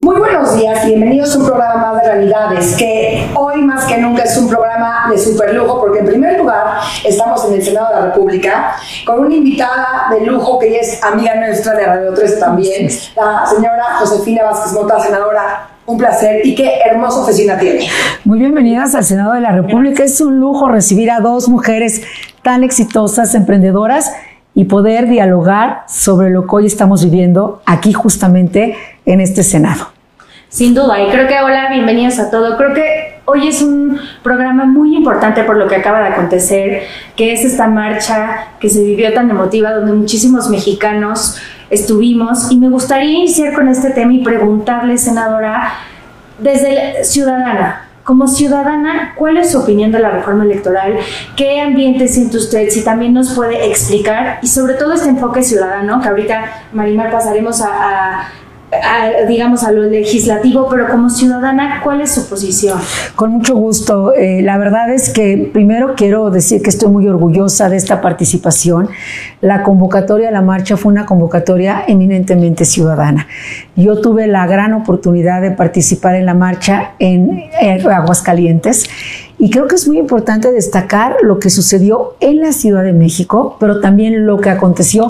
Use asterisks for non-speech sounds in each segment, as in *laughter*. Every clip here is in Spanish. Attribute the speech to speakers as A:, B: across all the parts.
A: Muy buenos días, bienvenidos a un programa más de realidades, que hoy más que nunca es un programa de super lujo, porque en primer lugar estamos en el Senado de la República con una invitada de lujo que ella es amiga nuestra de Radio 3 también, la señora Josefina Vázquez Mota, senadora un placer y qué hermosa oficina tiene.
B: Muy bienvenidas al Senado de la República. Es un lujo recibir a dos mujeres tan exitosas, emprendedoras y poder dialogar sobre lo que hoy estamos viviendo aquí justamente en este Senado.
C: Sin duda, y creo que hola, bienvenidos a todo. Creo que hoy es un programa muy importante por lo que acaba de acontecer, que es esta marcha que se vivió tan emotiva, donde muchísimos mexicanos estuvimos. Y me gustaría iniciar con este tema y preguntarle, senadora, desde Ciudadana, como ciudadana, ¿cuál es su opinión de la reforma electoral? ¿Qué ambiente siente usted? Si también nos puede explicar y sobre todo este enfoque ciudadano, que ahorita Marimar pasaremos a digamos, a lo legislativo, pero como ciudadana, ¿cuál es su posición?
B: Con mucho gusto. Eh, la verdad es que primero quiero decir que estoy muy orgullosa de esta participación. La convocatoria a la marcha fue una convocatoria eminentemente ciudadana. Yo tuve la gran oportunidad de participar en la marcha en, en Aguascalientes y creo que es muy importante destacar lo que sucedió en la Ciudad de México, pero también lo que aconteció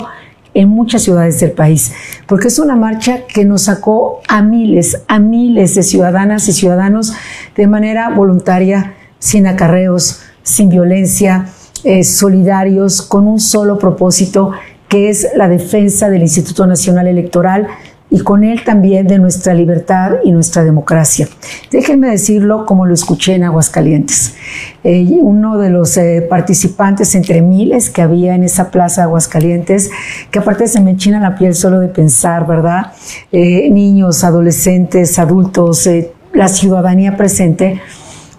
B: en muchas ciudades del país, porque es una marcha que nos sacó a miles, a miles de ciudadanas y ciudadanos de manera voluntaria, sin acarreos, sin violencia, eh, solidarios, con un solo propósito, que es la defensa del Instituto Nacional Electoral y con él también de nuestra libertad y nuestra democracia. Déjenme decirlo como lo escuché en Aguascalientes. Eh, uno de los eh, participantes entre miles que había en esa plaza Aguascalientes, que aparte se me enchina la piel solo de pensar, ¿verdad? Eh, niños, adolescentes, adultos, la ciudadanía presente,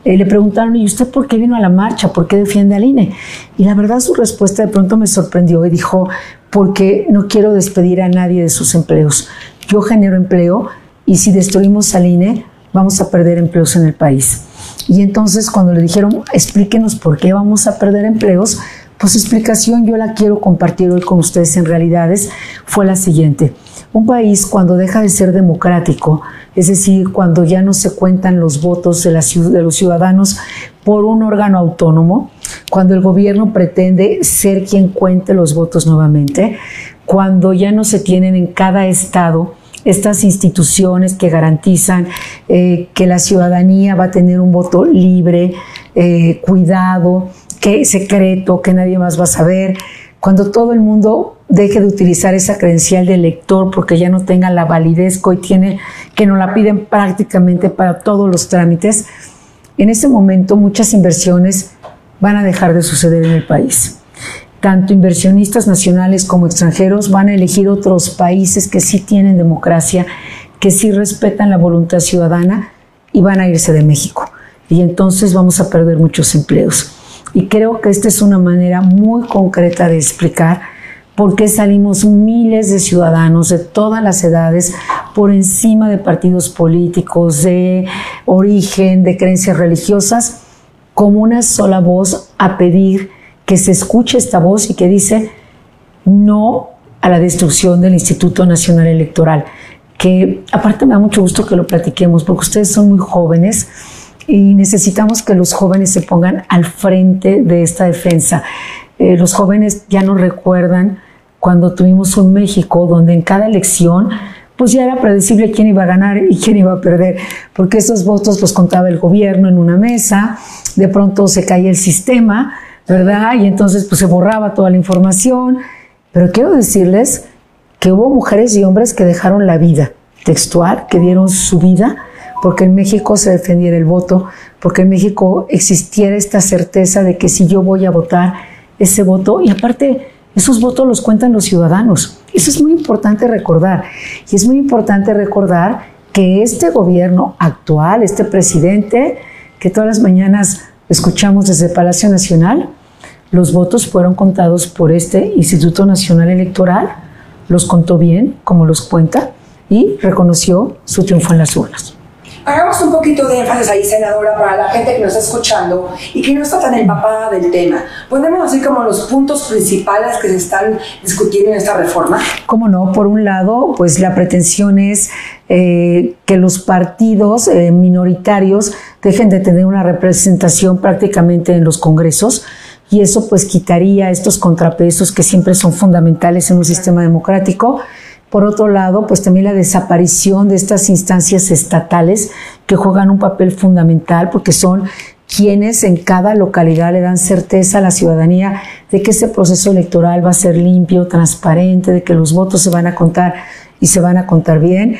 B: le preguntaron, ¿y usted por qué vino a la marcha? ¿Por qué defiende al INE? Y la verdad su respuesta de pronto me sorprendió y dijo, porque no quiero despedir a nadie de sus empleos yo genero empleo y si destruimos al INE, vamos a perder empleos en el país. Y entonces cuando le dijeron, explíquenos por qué vamos a perder empleos, pues explicación yo la quiero compartir hoy con ustedes en realidades, fue la siguiente. Un país cuando deja de ser democrático, es decir, cuando ya no se cuentan los votos de, de los ciudadanos por un órgano autónomo, cuando el gobierno pretende ser quien cuente los votos nuevamente, cuando ya no se tienen en cada estado estas instituciones que garantizan eh, que la ciudadanía va a tener un voto libre, eh, cuidado, que secreto, que nadie más va a saber, cuando todo el mundo deje de utilizar esa credencial de elector porque ya no tenga la validez que hoy tiene, que nos la piden prácticamente para todos los trámites, en ese momento muchas inversiones van a dejar de suceder en el país tanto inversionistas nacionales como extranjeros van a elegir otros países que sí tienen democracia, que sí respetan la voluntad ciudadana y van a irse de México. Y entonces vamos a perder muchos empleos. Y creo que esta es una manera muy concreta de explicar por qué salimos miles de ciudadanos de todas las edades por encima de partidos políticos, de origen, de creencias religiosas, como una sola voz a pedir que se escuche esta voz y que dice no a la destrucción del Instituto Nacional Electoral, que aparte me da mucho gusto que lo platiquemos porque ustedes son muy jóvenes y necesitamos que los jóvenes se pongan al frente de esta defensa. Eh, los jóvenes ya no recuerdan cuando tuvimos un México donde en cada elección pues ya era predecible quién iba a ganar y quién iba a perder, porque esos votos los contaba el gobierno en una mesa, de pronto se caía el sistema, ¿verdad? Y entonces pues se borraba toda la información. Pero quiero decirles que hubo mujeres y hombres que dejaron la vida textual, que dieron su vida porque en México se defendiera el voto, porque en México existiera esta certeza de que si yo voy a votar, ese voto, y aparte esos votos los cuentan los ciudadanos. Eso es muy importante recordar. Y es muy importante recordar que este gobierno actual, este presidente, que todas las mañanas escuchamos desde Palacio Nacional, los votos fueron contados por este Instituto Nacional Electoral, los contó bien, como los cuenta, y reconoció su triunfo en las urnas.
A: Hagamos un poquito de énfasis ahí, senadora, para la gente que nos está escuchando y que no está tan empapada del tema. ¿Podemos decir como los puntos principales que se están discutiendo en esta reforma?
B: Cómo no, por un lado, pues la pretensión es eh, que los partidos eh, minoritarios dejen de tener una representación prácticamente en los congresos y eso pues quitaría estos contrapesos que siempre son fundamentales en un sistema democrático. Por otro lado, pues también la desaparición de estas instancias estatales que juegan un papel fundamental porque son quienes en cada localidad le dan certeza a la ciudadanía de que ese proceso electoral va a ser limpio, transparente, de que los votos se van a contar y se van a contar bien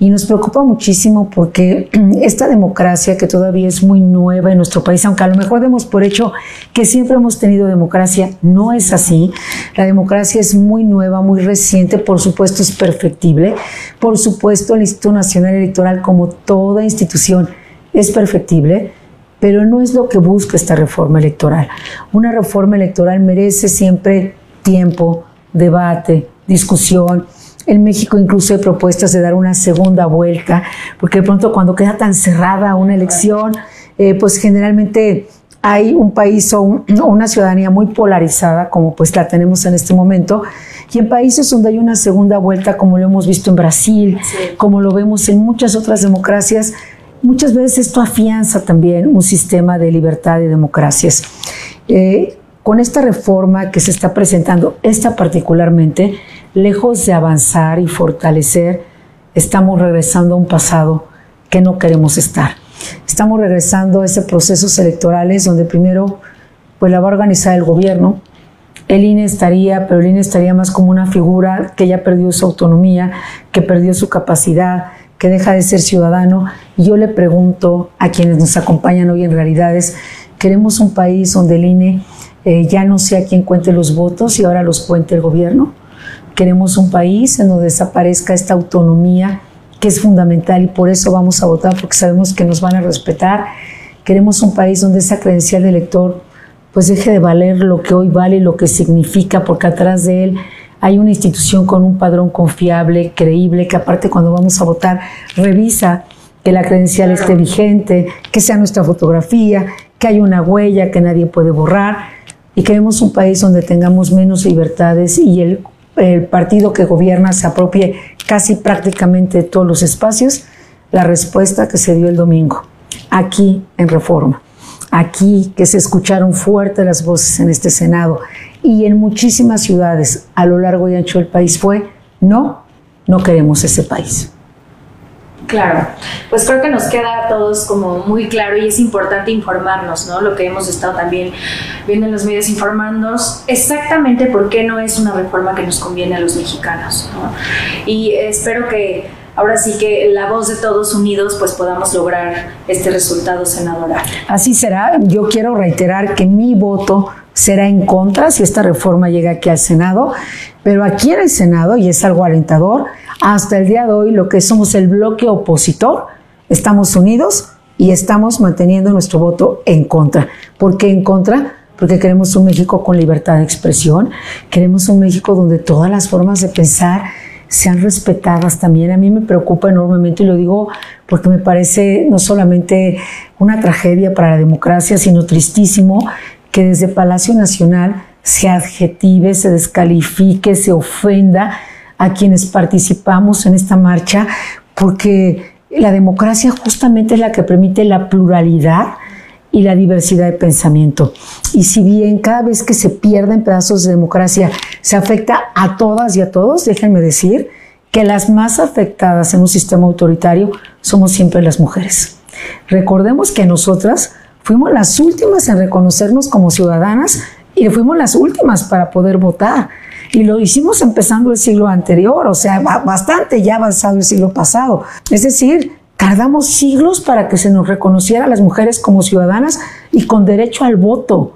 B: y nos preocupa muchísimo porque *clears throat* esta democracia que todavía es muy nueva en nuestro país, aunque a lo mejor demos por hecho que siempre hemos tenido democracia, no es así. La democracia es muy nueva, muy reciente, por supuesto es perfectible. Por supuesto el Instituto Nacional Electoral, como toda institución, es perfectible pero no es lo que busca esta reforma electoral. Una reforma electoral merece siempre tiempo, debate, discusión, en México incluso hay propuestas de dar una segunda vuelta, porque de pronto cuando queda tan cerrada una elección, eh, pues generalmente hay un país o, una ciudadanía muy polarizada, como pues la tenemos en este momento, y en países donde hay una segunda vuelta, como lo hemos visto en Brasil, como lo vemos en muchas otras democracias, muchas veces esto afianza también un sistema de libertad y democracias. Eh, con esta reforma que se está presentando, esta particularmente, lejos de avanzar y fortalecer, estamos regresando a un pasado que no queremos estar. Estamos regresando a ese procesos electorales donde primero pues la va a organizar el gobierno, el INE estaría, pero el INE estaría más como una figura que ya perdió su autonomía, que perdió su capacidad, que deja de ser ciudadano. Y yo le pregunto a quienes nos acompañan hoy en realidades, queremos un país donde el INE eh, ya no sea quien cuente los votos y ahora los cuente el gobierno. Queremos un país en donde desaparezca esta autonomía que es fundamental y por eso vamos a votar porque sabemos que nos van a respetar. Queremos un país donde esa credencial de elector pues deje de valer lo que hoy vale y lo que significa porque atrás de él hay una institución con un padrón confiable, creíble, que aparte cuando vamos a votar revisa que la credencial esté vigente, que sea nuestra fotografía, que hay una huella que nadie puede borrar y queremos un país donde tengamos menos libertades y el el partido que gobierna se apropie casi prácticamente de todos los espacios, la respuesta que se dio el domingo, aquí en Reforma, aquí que se escucharon fuerte las voces en este Senado y en muchísimas ciudades a lo largo y ancho del país fue, no, no queremos ese país.
C: Claro, pues creo que nos queda a todos como muy claro y es importante informarnos, ¿no? Lo que hemos estado también viendo en los medios, informarnos exactamente por qué no es una reforma que nos conviene a los mexicanos, ¿no? Y espero que ahora sí que la voz de todos unidos pues podamos lograr este resultado, senadora.
B: Así será. Yo quiero reiterar que mi voto será en contra si esta reforma llega aquí al Senado, pero aquí en el Senado, y es algo alentador, hasta el día de hoy lo que somos el bloque opositor, estamos unidos y estamos manteniendo nuestro voto en contra. ¿Por qué en contra? Porque queremos un México con libertad de expresión, queremos un México donde todas las formas de pensar sean respetadas también. A mí me preocupa enormemente y lo digo porque me parece no solamente una tragedia para la democracia, sino tristísimo que desde Palacio Nacional se adjetive, se descalifique, se ofenda a quienes participamos en esta marcha, porque la democracia justamente es la que permite la pluralidad y la diversidad de pensamiento. Y si bien cada vez que se pierden pedazos de democracia se afecta a todas y a todos, déjenme decir que las más afectadas en un sistema autoritario somos siempre las mujeres. Recordemos que nosotras fuimos las últimas en reconocernos como ciudadanas y fuimos las últimas para poder votar. Y lo hicimos empezando el siglo anterior, o sea, bastante ya avanzado el siglo pasado. Es decir, tardamos siglos para que se nos reconociera a las mujeres como ciudadanas y con derecho al voto.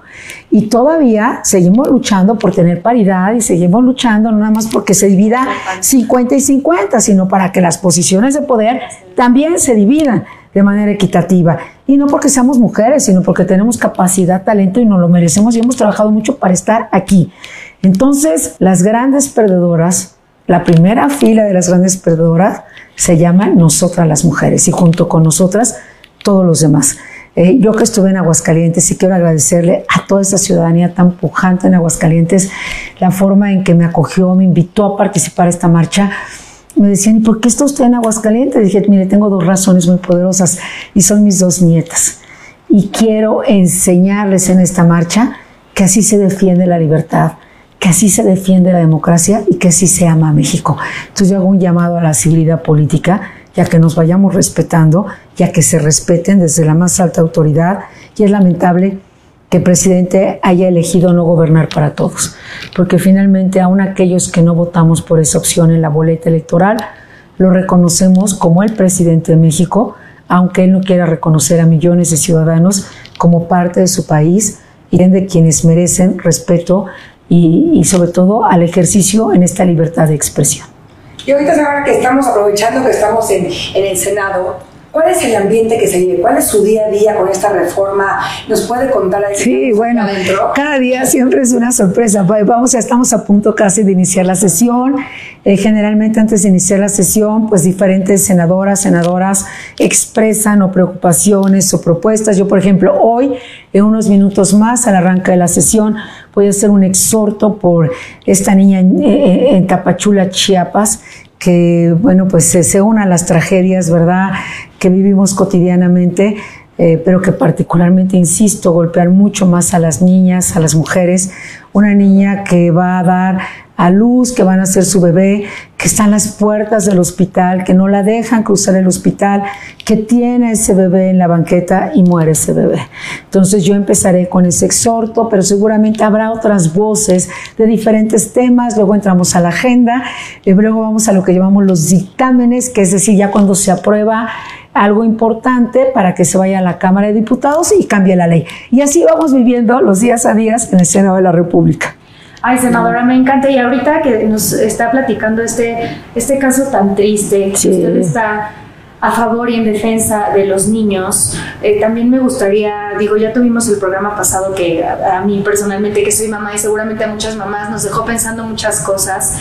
B: Y todavía seguimos luchando por tener paridad y seguimos luchando no nada más porque se divida 50 y 50, sino para que las posiciones de poder también se dividan de manera equitativa. Y no porque seamos mujeres, sino porque tenemos capacidad, talento y nos lo merecemos y hemos trabajado mucho para estar aquí. Entonces, las grandes perdedoras la primera fila de las grandes perdedoras se llama Nosotras las Mujeres y junto con nosotras todos los demás. Eh, yo que estuve en Aguascalientes y quiero agradecerle a toda esa ciudadanía tan pujante en Aguascalientes la forma en que me acogió, me invitó a participar en esta marcha. Me decían, ¿y por qué está usted en Aguascalientes? dije, mire, tengo dos razones muy poderosas y son mis dos nietas. Y quiero enseñarles en esta marcha que así se defiende la libertad, que así se defiende la democracia y que así se ama a México. Entonces yo hago un llamado a la civilidad política, ya que nos vayamos respetando, ya que se respeten desde la más alta autoridad y es lamentable que el presidente haya elegido no gobernar para todos, porque finalmente aún aquellos que no votamos por esa opción en la boleta electoral, lo reconocemos como el presidente de México, aunque él no quiera reconocer a millones de ciudadanos como parte de su país y de quienes merecen respeto y, sobre todo al ejercicio en esta libertad de expresión.
A: Y ahorita ahora que estamos aprovechando que estamos en, en el Senado, ¿Cuál es el ambiente que se vive? ¿Cuál es su día a día con esta reforma? ¿Nos puede contar ahí?
B: Sí, bueno, cada día siempre es una sorpresa. Vamos, ya estamos a punto casi de iniciar la sesión. Eh, generalmente antes de iniciar la sesión, pues diferentes senadoras, senadoras expresan o preocupaciones o propuestas. Yo, por ejemplo, hoy, en unos minutos más, al arranque de la sesión, voy a hacer un exhorto por esta niña en, en Tapachula, Chiapas, que, bueno, pues se, una a las tragedias, ¿verdad?, que vivimos cotidianamente, eh, pero que particularmente, insisto, golpean mucho más a las niñas, a las mujeres. Una niña que va a dar a luz, que van a ser su bebé, que están las puertas del hospital, que no la dejan cruzar el hospital, que tiene ese bebé en la banqueta y muere ese bebé. Entonces yo empezaré con ese exhorto, pero seguramente habrá otras voces de diferentes temas, luego entramos a la agenda, y luego vamos a lo que llamamos los dictámenes, que es decir, ya cuando se aprueba algo importante para que se vaya a la Cámara de Diputados y cambie la ley. Y así vamos viviendo los días a días en el Senado de la República.
C: Ay, senadora, me encanta. Y ahorita que nos está platicando este, este caso tan triste, que usted está a favor y en defensa de los niños, eh, también me gustaría, digo, ya tuvimos el programa pasado que a, mí personalmente, que soy mamá y seguramente a muchas mamás, nos dejó pensando muchas cosas.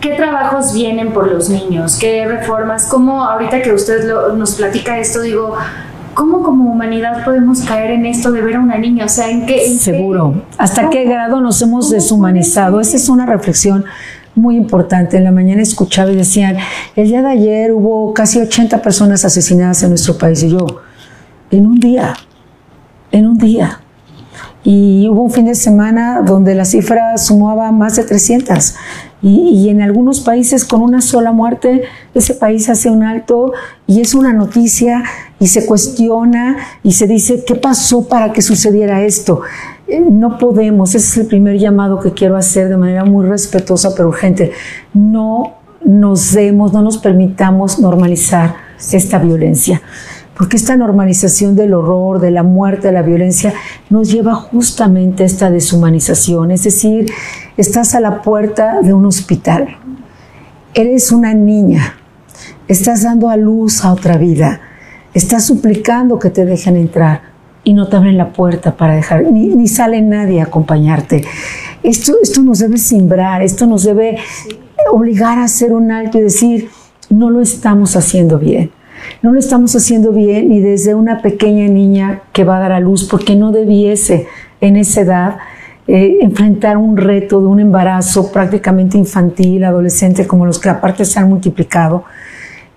C: ¿Qué trabajos vienen por los niños? ¿Qué reformas? ¿Cómo ahorita que usted nos platica esto, digo, ¿cómo como humanidad podemos caer en esto de ver a una niña? O sea, ¿en qué?
B: Seguro. ¿Hasta qué grado nos hemos deshumanizado? Esa es una reflexión muy importante. En la mañana escuchaba y decían, el día de ayer hubo casi 80 personas asesinadas en nuestro país. Y yo, en un día, en un día. Y hubo un fin de semana donde la cifra sumaba más de 300. Y, en algunos países con una sola muerte, ese país hace un alto y es una noticia y se cuestiona y se dice, ¿qué pasó para que sucediera esto? Eh, no podemos, ese es el primer llamado que quiero hacer de manera muy respetuosa pero urgente. No nos demos, no nos permitamos normalizar esta violencia porque esta normalización del horror, de la muerte, de la violencia, nos lleva justamente a esta deshumanización. Es decir, estás a la puerta de un hospital, eres una niña, estás dando a luz a otra vida, estás suplicando que te dejen entrar y no te abren la puerta para dejar, ni, sale nadie a acompañarte. Esto, esto nos debe simbrar, esto nos debe obligar a hacer un alto y decir, no lo estamos haciendo bien no lo estamos haciendo bien y desde una pequeña niña que va a dar a luz, porque no debiese en esa edad eh, enfrentar un reto de un embarazo prácticamente infantil, adolescente, como los que aparte se han multiplicado,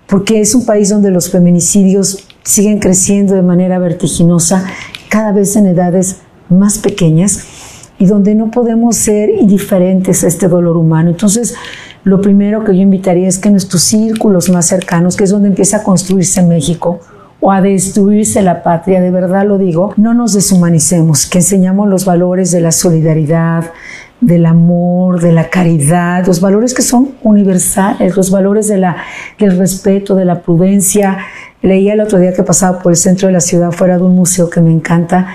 B: porque es un país donde los feminicidios siguen creciendo de manera vertiginosa, cada vez en edades más pequeñas, y donde no podemos ser indiferentes a este dolor humano. Entonces, lo primero que yo invitaría es que nuestros círculos más cercanos, que es donde empieza a construirse México, o a destruirse la patria, de verdad lo digo, no nos deshumanicemos, que enseñamos los valores de la solidaridad, del amor, de la caridad, los valores que son universales, los valores del respeto, de la prudencia. Leía el otro día que pasaba por el centro de la ciudad, fuera de un museo que me encanta,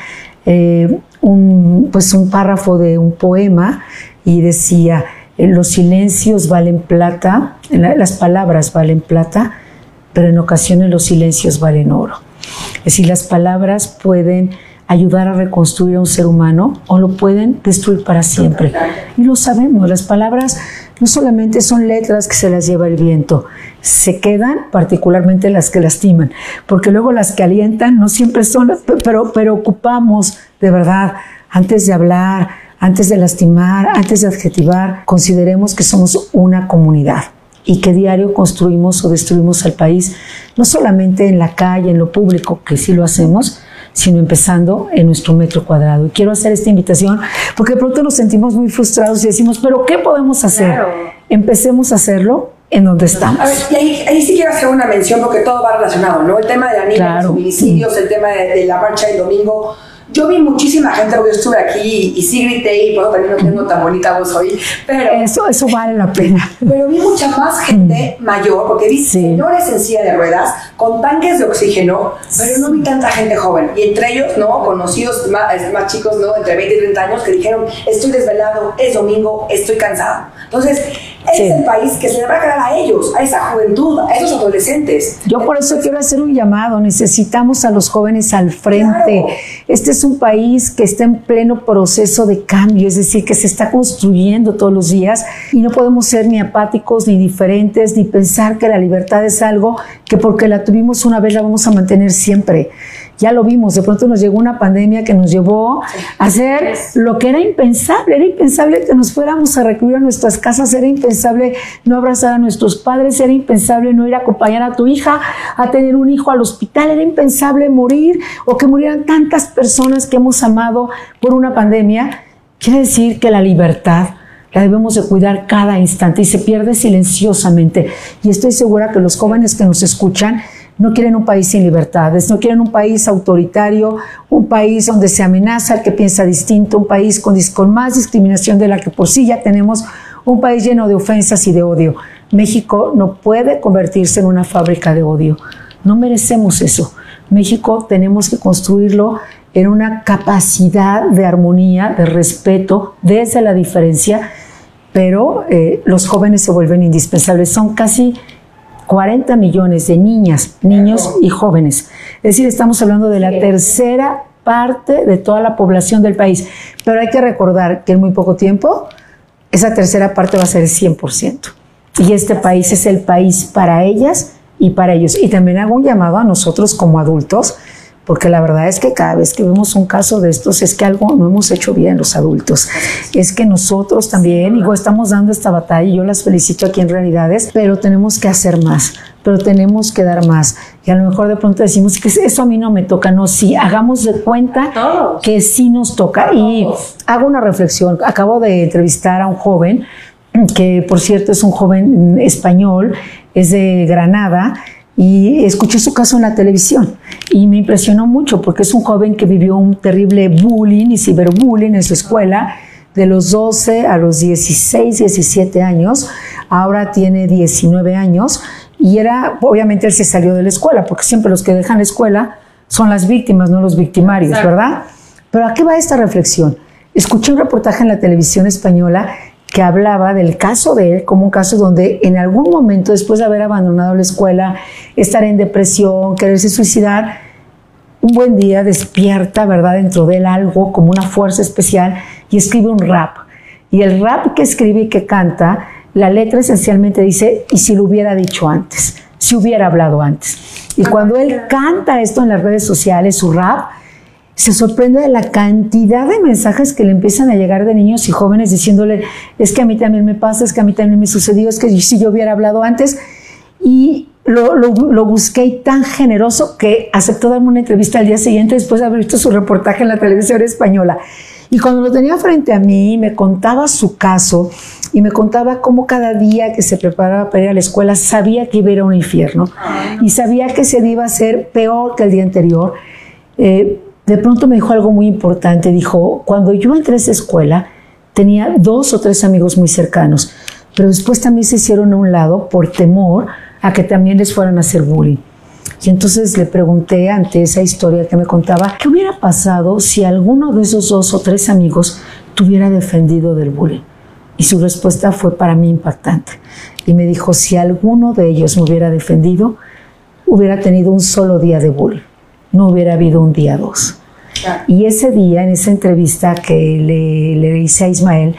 B: eh, un, pues un párrafo de un poema y decía, los silencios valen plata, las palabras valen plata, pero en ocasiones los silencios valen oro. Es decir, las palabras pueden ayudar a reconstruir a un ser humano o lo pueden destruir para siempre. Y lo sabemos, las palabras no solamente son letras que se las lleva el viento, se quedan particularmente las que lastiman, porque luego las que alientan no siempre son, pero, pero ocupamos de verdad, antes de hablar, antes de lastimar, antes de adjetivar, consideremos que somos una comunidad y que diario construimos o destruimos al país, no solamente en la calle, en lo público, que sí lo hacemos, sino empezando en nuestro metro cuadrado. Y quiero hacer esta invitación porque de pronto nos sentimos muy frustrados y decimos, pero ¿qué podemos hacer? Empecemos a hacerlo en donde estamos.
A: A ver, y ahí, sí quiero hacer una mención porque todo va relacionado, ¿no? El tema de la niña, los feminicidios, el tema de, de la marcha del domingo yo vi muchísima gente, porque yo estuve aquí y, sí grité y por eso también no tengo tan bonita voz hoy, pero...
B: Eso, eso vale la pena.
A: Pero vi mucha más gente mm. mayor, porque vi señores en silla de ruedas con tanques de oxígeno, pero no vi tanta gente joven. Y entre ellos, ¿no? Conocidos más, más chicos, ¿no? Entre 20 y 30 años que dijeron, estoy desvelado, es domingo, estoy cansado. Entonces, es el país que se le va a quedar a ellos, a esa juventud, a esos adolescentes.
B: Yo por eso quiero hacer un llamado, necesitamos a los jóvenes al frente. Este es un país que está en pleno proceso de cambio, es decir, que se está construyendo todos los días y no podemos ser ni apáticos, ni diferentes, ni pensar que la libertad es algo que porque la tuvimos una vez la vamos a mantener siempre ya lo vimos, de pronto nos llegó una pandemia que nos llevó a hacer lo que era impensable, era impensable que nos fuéramos a recluir a nuestras casas, era impensable no abrazar a nuestros padres, era impensable no ir a acompañar a tu hija a tener un hijo al hospital, era impensable morir o que murieran tantas personas que hemos amado por una pandemia. Quiere decir que la libertad la debemos de cuidar cada instante y se pierde silenciosamente. Y estoy segura que los jóvenes que nos escuchan no quieren un país sin libertades, no quieren un país autoritario, un país donde se amenaza al que piensa distinto, un país con, más discriminación de la que por sí ya tenemos, un país lleno de ofensas y de odio. México no puede convertirse en una fábrica de odio. No merecemos eso. México tenemos que construirlo en una capacidad de armonía, de respeto, desde la diferencia, pero eh, los jóvenes se vuelven indispensables. Son casi 40 millones de niñas, niños y jóvenes. Es decir, estamos hablando de la tercera parte de toda la población del país. Pero hay que recordar que en muy poco tiempo esa tercera parte va a ser el 100%. Y este país es el país para ellas y para ellos. Y también hago un llamado a nosotros como adultos porque la verdad es que cada vez que vemos un caso de estos es que algo no hemos hecho bien los adultos. Es que nosotros también, digo, estamos dando esta batalla y yo las felicito aquí en realidades, pero tenemos que hacer más, pero tenemos que dar más. Y a lo mejor de pronto decimos que eso a mí no me toca, no, sí, hagamos de cuenta que sí nos toca. Y hago una reflexión, acabo de entrevistar a un joven, que por cierto es un joven español, es de Granada, y escuché su caso en la televisión y me impresionó mucho porque es un joven que vivió un terrible bullying y ciberbullying en su escuela de los 12 a los 16, 17 años, ahora tiene 19 años y era, obviamente él se salió de la escuela porque siempre los que dejan la escuela son las víctimas, no los victimarios, ¿verdad? Pero ¿a qué va esta reflexión? Escuché un reportaje en la televisión española que hablaba del caso de él como un caso donde en algún momento, después de haber abandonado la escuela, estar en depresión, quererse suicidar, un buen día despierta, ¿verdad?, dentro de él algo como una fuerza especial y escribe un rap. Y el rap que escribe y que canta, la letra esencialmente dice, y si lo hubiera dicho antes, si hubiera hablado antes. Y cuando él canta esto en las redes sociales, su rap, se sorprende de la cantidad de mensajes que le empiezan a llegar de niños y jóvenes diciéndole, es que a mí también me pasa, es que a mí también me sucedió, es que si yo hubiera hablado antes. Y lo, lo, busqué tan generoso que aceptó darme una entrevista al día siguiente después de haber visto su reportaje en la televisión española. Y cuando lo tenía frente a mí, me contaba su caso y me contaba cómo cada día que se preparaba para ir a la escuela sabía que iba a ir a un infierno y sabía que se iba a ser peor que el día anterior. Eh, de pronto me dijo algo muy importante. Dijo, cuando yo entré a esa escuela, tenía dos o tres amigos muy cercanos, pero después también se hicieron a un lado por temor a que también les fueran a hacer bullying. Y entonces le pregunté ante esa historia que me contaba, ¿qué hubiera pasado si alguno de esos dos o tres amigos tuviera defendido del bullying? Y su respuesta fue para mí impactante. Y me dijo, si alguno de ellos me hubiera defendido, hubiera tenido un solo día de bullying, no hubiera habido un día dos. Y ese día, en esa entrevista que le, le hice a Ismael,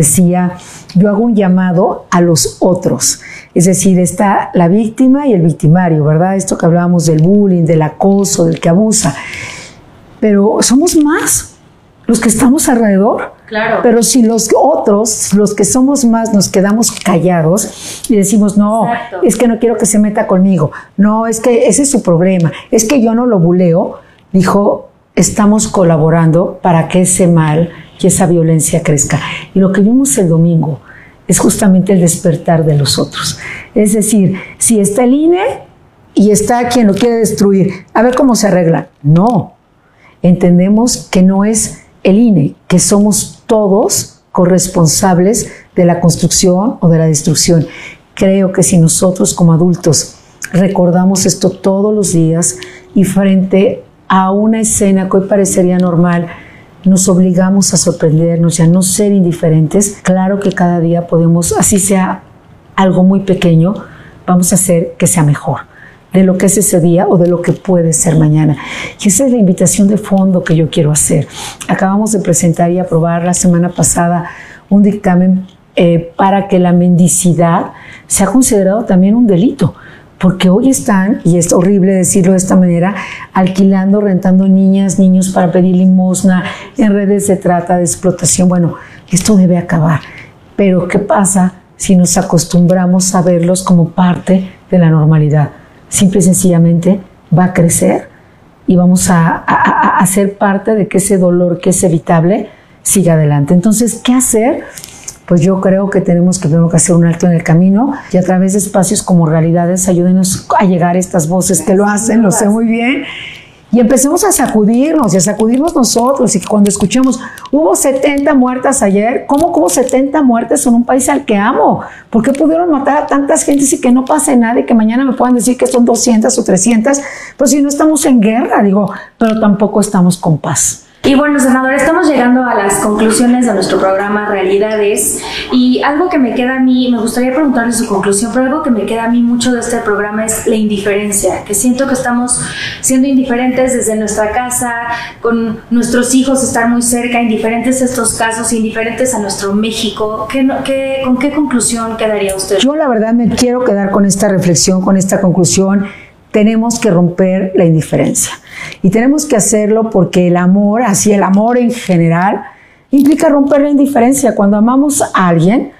B: decía, yo hago un llamado a los otros. Es decir, está la víctima y el victimario, ¿verdad? Esto que hablábamos del bullying, del acoso, del que abusa. Pero somos más los que estamos alrededor.
C: Claro.
B: Pero si los otros, los que somos más, nos quedamos callados y decimos, no,
C: Exacto.
B: es que no quiero que se meta conmigo, no, es que ese es su problema, es que yo no lo buleo, dijo, estamos colaborando para que ese mal y esa violencia crezca. Y lo que vimos el domingo es justamente el despertar de los otros. Es decir, si está el INE y está quien lo quiere destruir, a ver cómo se arregla. No, entendemos que no es el INE, que somos todos corresponsables de la construcción o de la destrucción. Creo que si nosotros como adultos recordamos esto todos los días y frente a una escena que hoy parecería normal, nos obligamos a sorprendernos y a no ser indiferentes, claro que cada día podemos, así sea algo muy pequeño, vamos a hacer que sea mejor de lo que es ese día o de lo que puede ser mañana. Y esa es la invitación de fondo que yo quiero hacer. Acabamos de presentar y aprobar la semana pasada un dictamen eh, para que la mendicidad sea considerado también un delito. Porque hoy están, y es horrible decirlo de esta manera, alquilando, rentando niñas, niños para pedir limosna, en redes de trata, de explotación. Bueno, esto debe acabar. Pero ¿qué pasa si nos acostumbramos a verlos como parte de la normalidad? simple y sencillamente va a crecer y vamos a, a, a, ser parte de que ese dolor que es evitable siga adelante. Entonces, ¿qué hacer? Pues yo creo que tenemos que primero que hacer un alto en el camino y a través de espacios como realidades ayúdenos a llegar a estas voces que lo hacen, lo sé muy bien, y empecemos a sacudirnos y a sacudirnos nosotros y cuando escuchemos, hubo 70 muertas ayer, ¿cómo hubo 70 muertes en un país al que amo? ¿Por qué pudieron matar a tantas gentes y que no pase nada y que mañana me puedan decir que son 200 o 300? Pues si no estamos en guerra, digo, pero tampoco estamos con paz.
C: Y bueno, senador, estamos llegando a las conclusiones de nuestro programa Realidades y algo que me queda a mí, me gustaría preguntarle su conclusión, pero algo que me queda a mí mucho de este programa es la indiferencia, que siento que estamos siendo indiferentes desde nuestra casa, con nuestros hijos estar muy cerca, indiferentes a estos casos, indiferentes a nuestro México. ¿Qué, qué, ¿Con qué conclusión quedaría usted?
B: Yo la verdad me quiero quedar con esta reflexión, con esta conclusión tenemos que romper la indiferencia. Y tenemos que hacerlo porque el amor, así el amor en general, implica romper la indiferencia. Cuando amamos a alguien,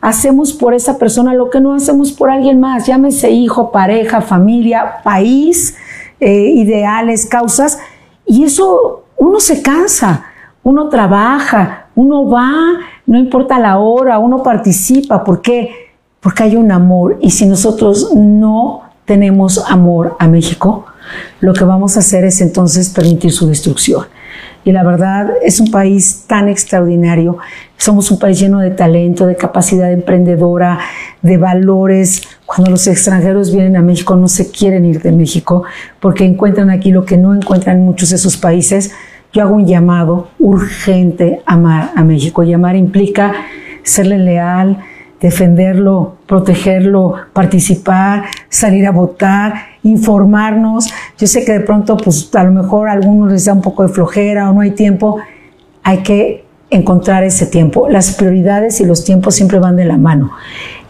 B: hacemos por esa persona lo que no hacemos por alguien más, llámese hijo, pareja, familia, país, eh, ideales, causas. Y eso uno se cansa, uno trabaja, uno va, no importa la hora, uno participa. ¿Por qué? Porque hay un amor. Y si nosotros no tenemos amor a México, lo que vamos a hacer es entonces permitir su destrucción. Y la verdad es un país tan extraordinario, somos un país lleno de talento, de capacidad emprendedora, de valores. Cuando los extranjeros vienen a México no se quieren ir de México porque encuentran aquí lo que no encuentran en muchos de esos países. Yo hago un llamado urgente a a México. Y amar implica serle leal, defenderlo, protegerlo, participar, salir a votar, informarnos. Yo sé que de pronto, pues a lo mejor a algunos les da un poco de flojera o no hay tiempo. Hay que encontrar ese tiempo. Las prioridades y los tiempos siempre van de la mano.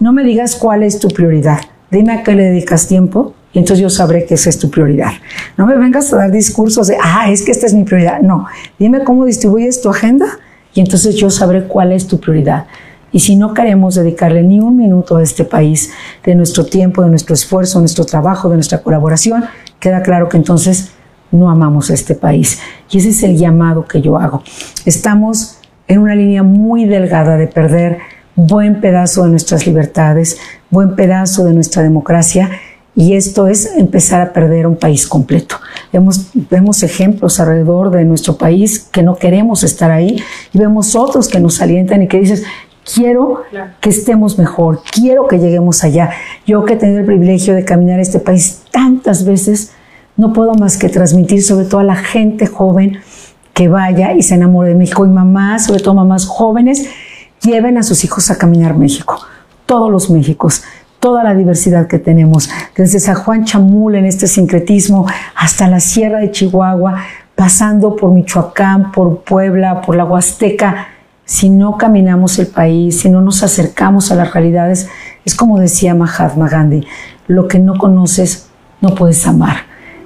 B: No me digas cuál es tu prioridad. Dime a qué le dedicas tiempo y entonces yo sabré que esa es tu prioridad. No me vengas a dar discursos de, ah, es que esta es mi prioridad. No, dime cómo distribuyes tu agenda y entonces yo sabré cuál es tu prioridad. Y si no queremos dedicarle ni un minuto a este país de nuestro tiempo, de nuestro esfuerzo, de nuestro trabajo, de nuestra colaboración, queda claro que entonces no amamos a este país. Y ese es el llamado que yo hago. Estamos en una línea muy delgada de perder buen pedazo de nuestras libertades, buen pedazo de nuestra democracia. Y esto es empezar a perder un país completo. Vemos, vemos ejemplos alrededor de nuestro país que no queremos estar ahí y vemos otros que nos alientan y que dices, quiero claro. que estemos mejor, quiero que lleguemos allá. Yo que he tenido el privilegio de caminar este país tantas veces, no puedo más que transmitir sobre todo a la gente joven que vaya y se enamore de México y mamás, sobre todo mamás jóvenes, lleven a sus hijos a caminar México, todos los Méxicos, toda la diversidad que tenemos, desde San Juan Chamul en este sincretismo hasta la Sierra de Chihuahua, pasando por Michoacán, por Puebla, por la Huasteca, si no caminamos el país, si no nos acercamos a las realidades, es como decía Mahatma Gandhi, lo que no conoces no puedes amar.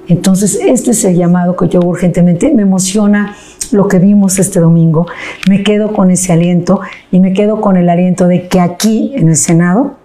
B: Entonces, este es el llamado que yo urgentemente me emociona lo que vimos este domingo. Me quedo con ese aliento y me quedo con el aliento de que aquí en el Senado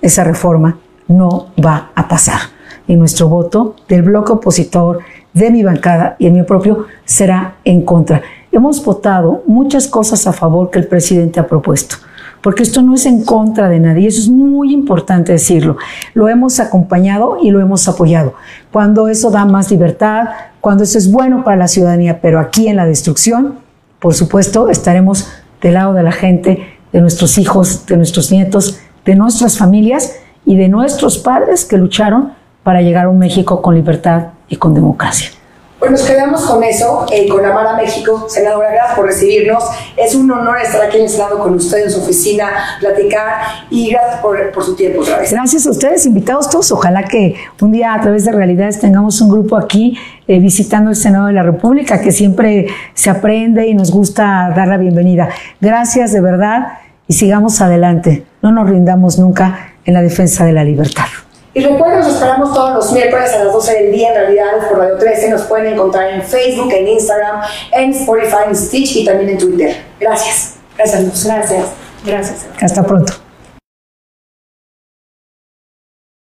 B: esa reforma no va a pasar. Y nuestro voto del bloque opositor, de mi bancada y el mío propio será en contra. Hemos votado muchas cosas a favor que el presidente ha propuesto porque esto no es en contra de nadie, eso es muy importante decirlo. Lo hemos acompañado y lo hemos apoyado. Cuando eso da más libertad, cuando eso es bueno para la ciudadanía, pero aquí en la destrucción, por supuesto, estaremos del lado de la gente, de nuestros hijos, de nuestros nietos, de nuestras familias y de nuestros padres que lucharon para llegar a un México con libertad y con democracia.
A: Pues nos quedamos con eso, eh, con Amara México. Senadora, gracias por recibirnos. Es un honor estar aquí en el Senado con usted en su oficina, platicar y gracias por, por su tiempo otra vez.
B: Gracias a ustedes, invitados todos. Ojalá que un día a través de Realidades tengamos un grupo aquí eh, visitando el Senado de la República, que siempre se aprende y nos gusta dar la bienvenida. Gracias de verdad y sigamos adelante. No nos rindamos nunca en la defensa de la libertad.
A: Y recuerden, nos esperamos todos los miércoles a las 12 del día en realidad por Radio 13. Nos pueden encontrar en Facebook, en Instagram, en Spotify, en Stitch y también en Twitter. Gracias. Gracias,
C: Gracias. Gracias.
B: Hasta pronto.